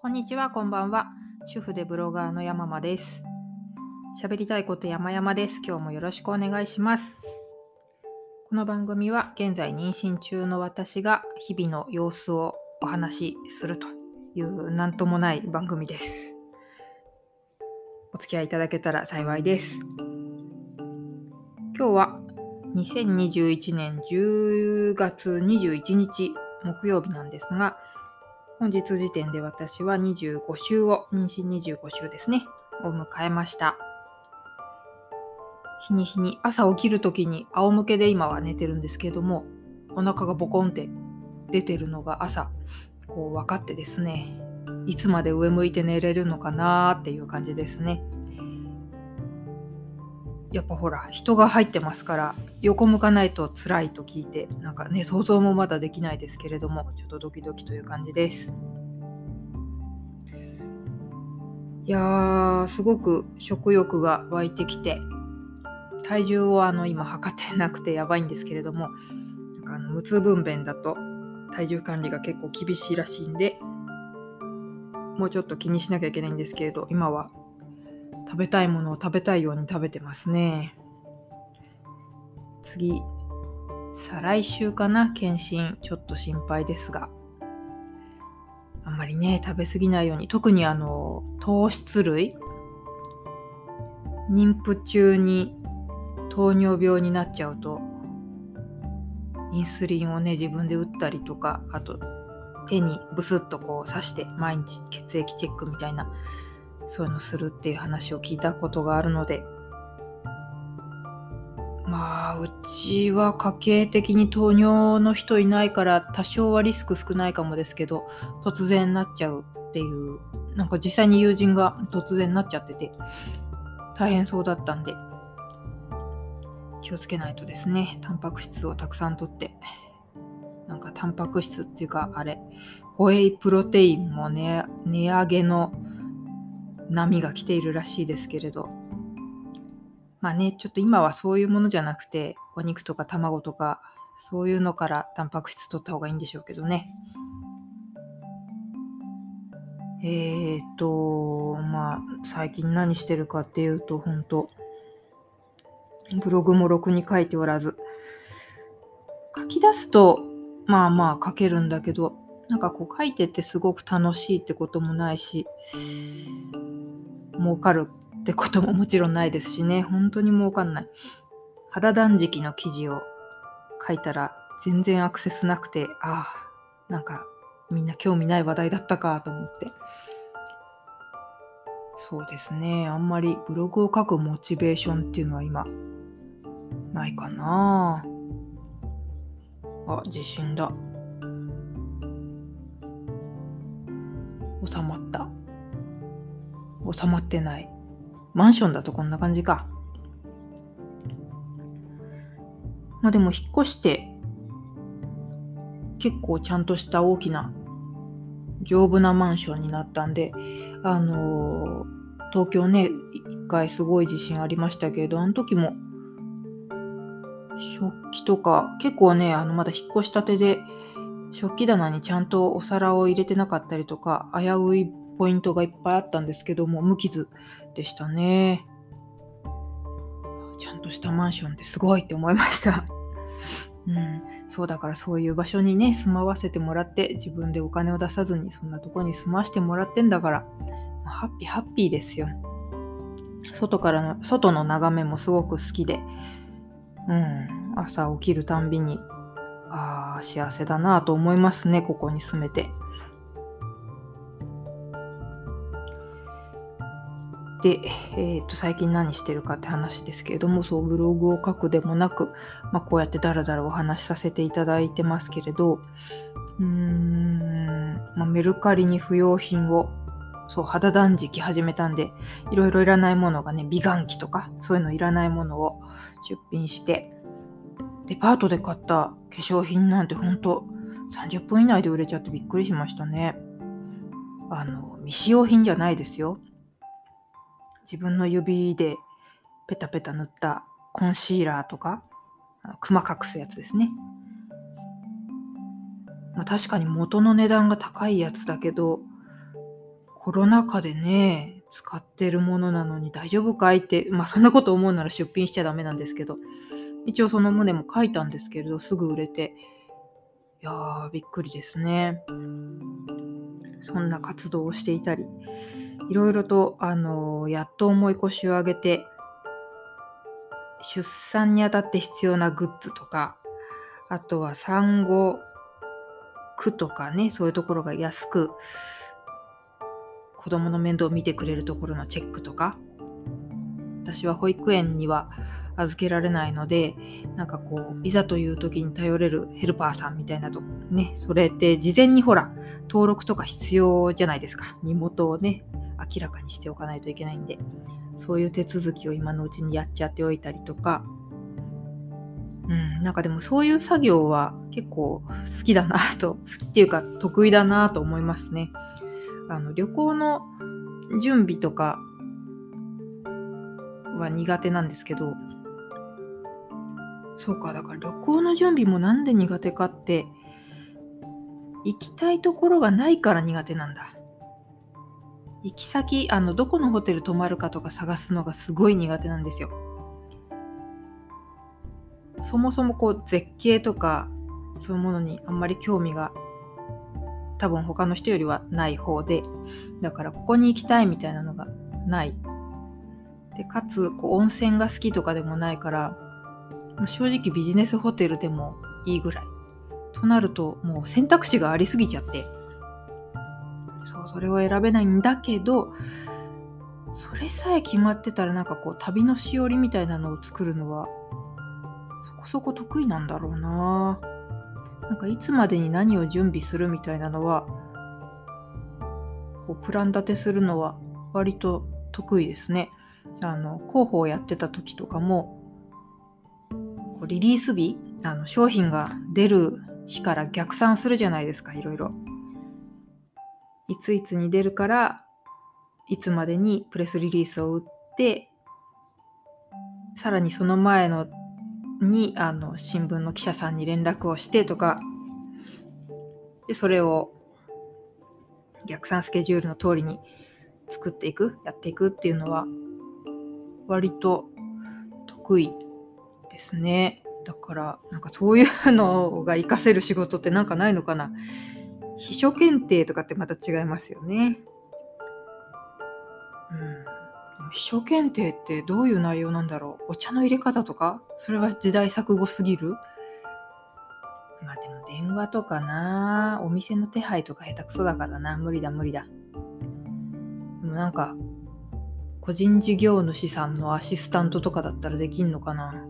こんにちは、こんばんは。主婦でブロガーの山間です。喋りたいこと山々です。今日もよろしくお願いします。この番組は現在妊娠中の私が日々の様子をお話しするというなんともない番組です。お付き合いいただけたら幸いです。今日は2021年10月21日木曜日なんですが、本日時点で私は25週を、妊娠25週ですね、を迎えました。日に日に朝起きる時に仰向けで今は寝てるんですけども、お腹がボコンって出てるのが朝、こう分かってですね、いつまで上向いて寝れるのかなーっていう感じですね。やっぱほら人が入ってますから横向かないと辛いと聞いてなんかね想像もまだできないですけれどもちょっとドキドキという感じです。いやすごく食欲が湧いてきて体重をあの今測ってなくてやばいんですけれどもなんかあの無痛分娩だと体重管理が結構厳しいらしいんでもうちょっと気にしなきゃいけないんですけれど今は食べたいものを食べたいように食べてますね。次、再来週かな、検診、ちょっと心配ですが。あんまりね、食べ過ぎないように、特にあの、糖質類、妊婦中に糖尿病になっちゃうと、インスリンをね、自分で打ったりとか、あと、手にブスッとこう刺して毎日血液チェックみたいなそういうのするっていう話を聞いたことがあるので。まあうちは家計的に糖尿の人いないから多少はリスク少ないかもですけど突然なっちゃうっていうなんか実際に友人が突然なっちゃってて大変そうだったんで気をつけないとですね。タンパク質をたくさんとって。なんかタンパク質っていうかあれホエイプロテインもね値上げの波が来ているらしいですけれど。まあねちょっと今はそういうものじゃなくてお肉とか卵とかそういうのからタンパク質取った方がいいんでしょうけどね。えーとまあ最近何してるかっていうと本当ブログもろくに書いておらず。書き出すとまあまあ書けるんだけどなんかこう書いててすごく楽しいってこともないし儲かるってことももちろんないですしね。本当に儲かんない。肌断食の記事を書いたら全然アクセスなくてああなんかみんな興味ない話題だったかと思って。そうですね。あんまりブログを書くモチベーションっていうのは今ないかな。あ地震だ。収まった。収まってない。マンションだとこんな感じか。まあでも引っ越して結構ちゃんとした大きな丈夫なマンションになったんであのー東京ね一回すごい地震ありましたけれどあの時も食器とか結構ねあのまだ引っ越したてで食器棚にちゃんとお皿を入れてなかったりとか危ういポイントがいっぱいあったんですけども無傷でしたね。ちゃんとしたマンションってすごいって思いました。うん。そうだからそういう場所にね住まわせてもらって自分でお金を出さずにそんなとこに住まわせてもらってんだからハッピーハッピーですよ。外からの外の眺めもすごく好きで。うん。朝起きるたんびにあ幸せだなと思いますねここに住めて。で、えー、と最近何してるかって話ですけれどもそうブログを書くでもなく、まあ、こうやってダラダラお話しさせていただいてますけれどうーん、まあ、メルカリに不要品をそう肌断食始めたんでいろいろいらないものがね美顔器とかそういうのいらないものを出品してデパートで買った化粧品なんてほんと30分以内で売れちゃってびっくりしましたね。あの未使用品じゃないですよ。自分の指でペタペタ塗ったコンシーラーとかあのクマ隠すやつですね。まあ、確かに元の値段が高いやつだけどコロナ禍でね、使ってるものなのに大丈夫かいって、まあそんなこと思うなら出品しちゃダメなんですけど、一応その旨も書いたんですけれど、すぐ売れて、いやー、びっくりですね。そんな活動をしていたり、いろいろと、あのー、やっと重い腰を上げて、出産にあたって必要なグッズとか、あとは産後区とかね、そういうところが安く子供の面倒を見てくれるところのチェックとか、私は保育園には預けられないので、なんかこう、いざという時に頼れるヘルパーさんみたいなとね、それって事前にほら、登録とか必要じゃないですか。身元をね、明らかにしておかないといけないんで。そういう手続きを今のうちにやっちゃっておいたりとか、うん、なんかでもそういう作業は結構好きだなと、好きっていうか得意だなと思いますね。あの旅行の準備とかは苦手なんですけど、そうか、だから旅行の準備もなんで苦手かって、行きたいところがないから苦手なんだ。行き先あのどこのホテル泊まるかとか探すのがすごい苦手なんですよ。そもそもこう絶景とかそういうものにあんまり興味が多分他の人よりはない方でだからここに行きたいみたいなのがないでかつこう温泉が好きとかでもないから正直ビジネスホテルでもいいぐらい。となるともう選択肢がありすぎちゃって。そうそれを選べないんだけどそれさえ決まってたらなんかこう旅のしおりみたいなのを作るのはそこそこ得意なんだろうな。なんかいつまでに何を準備するみたいなのはこうプラン立てするのは割と得意ですね。あの広報をやってた時とかもリリース日あの商品が出る日から逆算するじゃないですかいろいろ。いついつに出るからいつまでにプレスリリースを打ってさらにその前のにあの新聞の記者さんに連絡をしてとかでそれを逆算スケジュールの通りに作っていくやっていくっていうのは割と得意ですね。だからなんかそういうのが活かせる仕事ってなんかないのかな？秘書検定とかってまた違いますよね。うん。秘書検定ってどういう内容なんだろう？お茶の入れ方とか？それは時代錯誤すぎる？まあでも電話とかな。お店の手配とか下手くそだからな。無理だ無理だ。でもなんか個人事業主さんのアシスタントとかだったらできんのかな？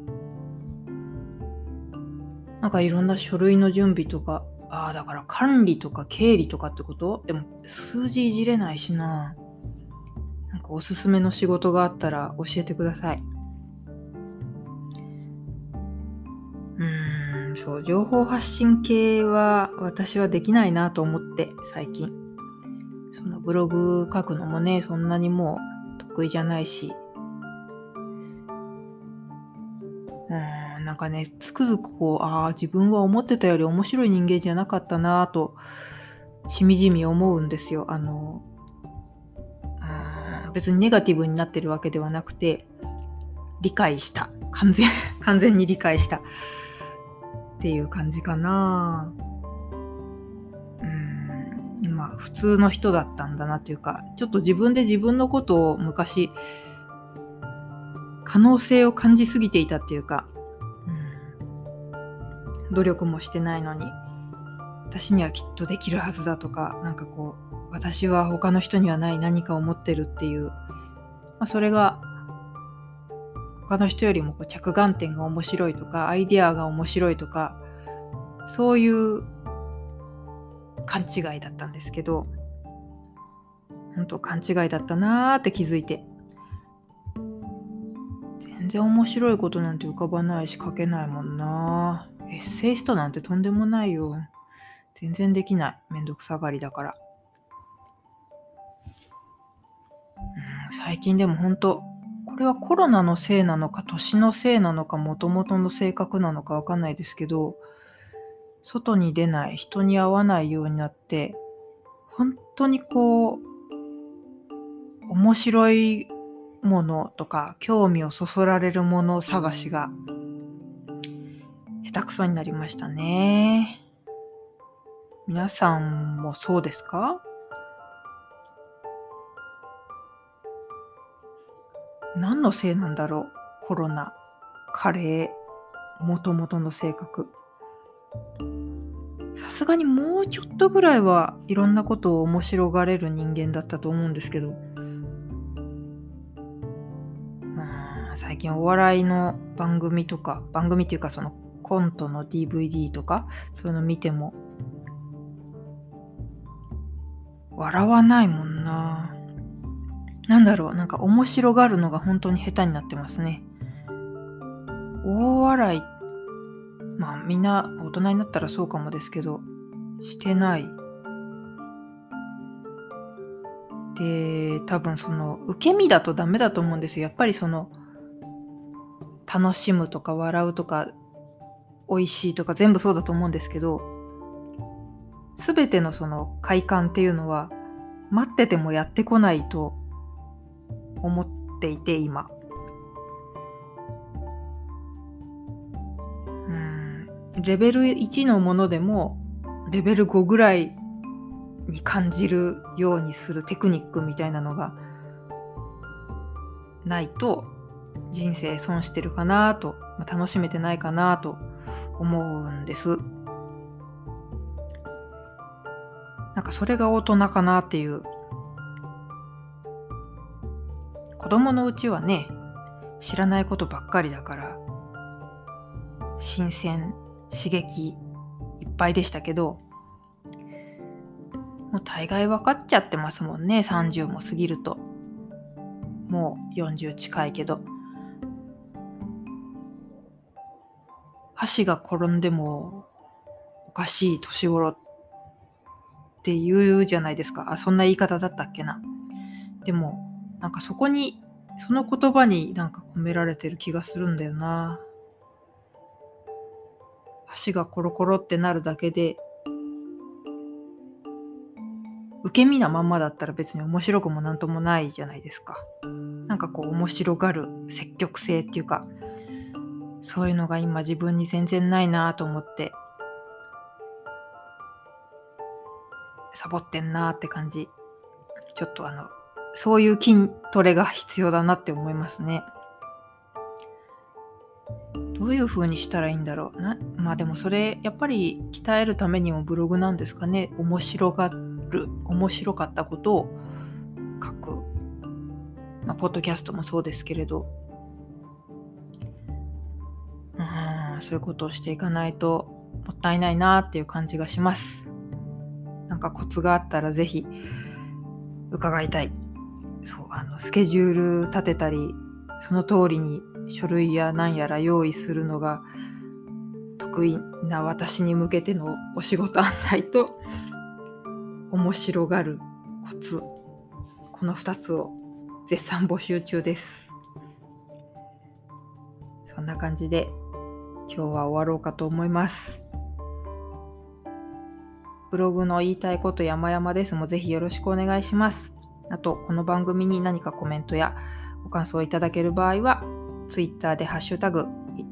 なんかいろんな書類の準備とかああ、だから管理とか経理とかってこと？でも数字いじれないしな。なんかおすすめの仕事があったら教えてください。うーん、そう、情報発信系は私はできないなと思って最近。そのブログ書くのもね、そんなにもう得意じゃないし、うんなんかね、つくづくこう、ああ、自分は思ってたより面白い人間じゃなかったなと、しみじみ思うんですよ。あの、別にネガティブになってるわけではなくて、理解した。完全、完全に理解した。っていう感じかな。うん、今、普通の人だったんだなっていうか、ちょっと自分で自分のことを昔、可能性を感じすぎていたっていうか、努力もしてないのに私にはきっとできるはずだとかなんかこう私は他の人にはない何かを持ってるっていう、まあ、それが他の人よりもこう着眼点が面白いとかアイデアが面白いとかそういう勘違いだったんですけど本当勘違いだったなーって気づいて全然面白いことなんて浮かばないし書けないもんなエッセイストなんてとんでもないよ。全然できない。めんどくさがりだから。うん、最近でも本当これはコロナのせいなのか、年のせいなのか、もともとの性格なのかわかんないですけど、外に出ない、人に会わないようになって、本当にこう、面白いものとか興味をそそられるもの探しが下手くそになりましたね。皆さんもそうですか？何のせいなんだろう？コロナ、カレー、もともとの性格。さすがにもうちょっとぐらいはいろんなことを面白がれる人間だったと思うんですけど、まあ、最近お笑いの番組とか、番組っていうかそのコントの DVD とか、そういうの見ても、笑わないもんな。なんだろう、なんか面白がるのが本当に下手になってますね。大笑い、まあみんな大人になったらそうかもですけど、してない。で、多分その受け身だとダメだと思うんですよ。やっぱりその楽しむとか笑うとか美味しいとか全部そうだと思うんですけど全てのその快感っていうのは待っててもやってこないと思っていて今。うん。レベル1のものでもレベル5ぐらいに感じるようにするテクニックみたいなのがないと人生損してるかなと楽しめてないかなと思うんです。なんかそれが大人かなっていう。子供のうちはね知らないことばっかりだから新鮮刺激いっぱいでしたけどもう大概分かっちゃってますもんね。30も過ぎると。もう40近いけど。箸が転んでもおかしい年頃って言うじゃないですか。あそんな言い方だったっけな。でもなんかそこにその言葉になんか込められてる気がするんだよな。箸がコロコロってなるだけで受け身なまんまだったら別に面白くもなんともないじゃないですか。なんかこう面白がる積極性っていうかそういうのが今自分に全然ないなと思ってサボってんなって感じちょっとあのそういう筋トレが必要だなって思いますね。どういう風にしたらいいんだろうな。まあでもそれやっぱり鍛えるためにもブログなんですかね。面白がる、面白かったことを書く。まあ、ポッドキャストもそうですけれど。そういうことをしていかないともったいないなっていう感じがします。なんかコツがあったら是非伺いたい。そうあのスケジュール立てたりその通りに書類や何やら用意するのが得意な私に向けてのお仕事案内と面白がるコツこの2つを絶賛募集中ですそんな感じで今日は終わろうかと思いますブログの言いたいこと山々ですもぜひよろしくお願いしますあと、この番組に何かコメントやご感想いただける場合は、Twitter でハッシュタグ、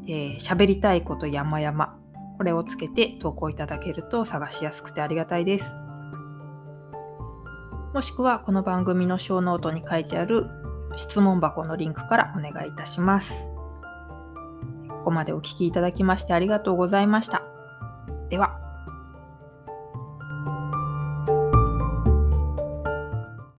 えー、喋りたいこと山々、これをつけて投稿いただけると探しやすくてありがたいです。もしくは、この番組のショーノートに書いてある質問箱のリンクからお願いいたします。ここまでお聴きいただきましてありがとうございました。では。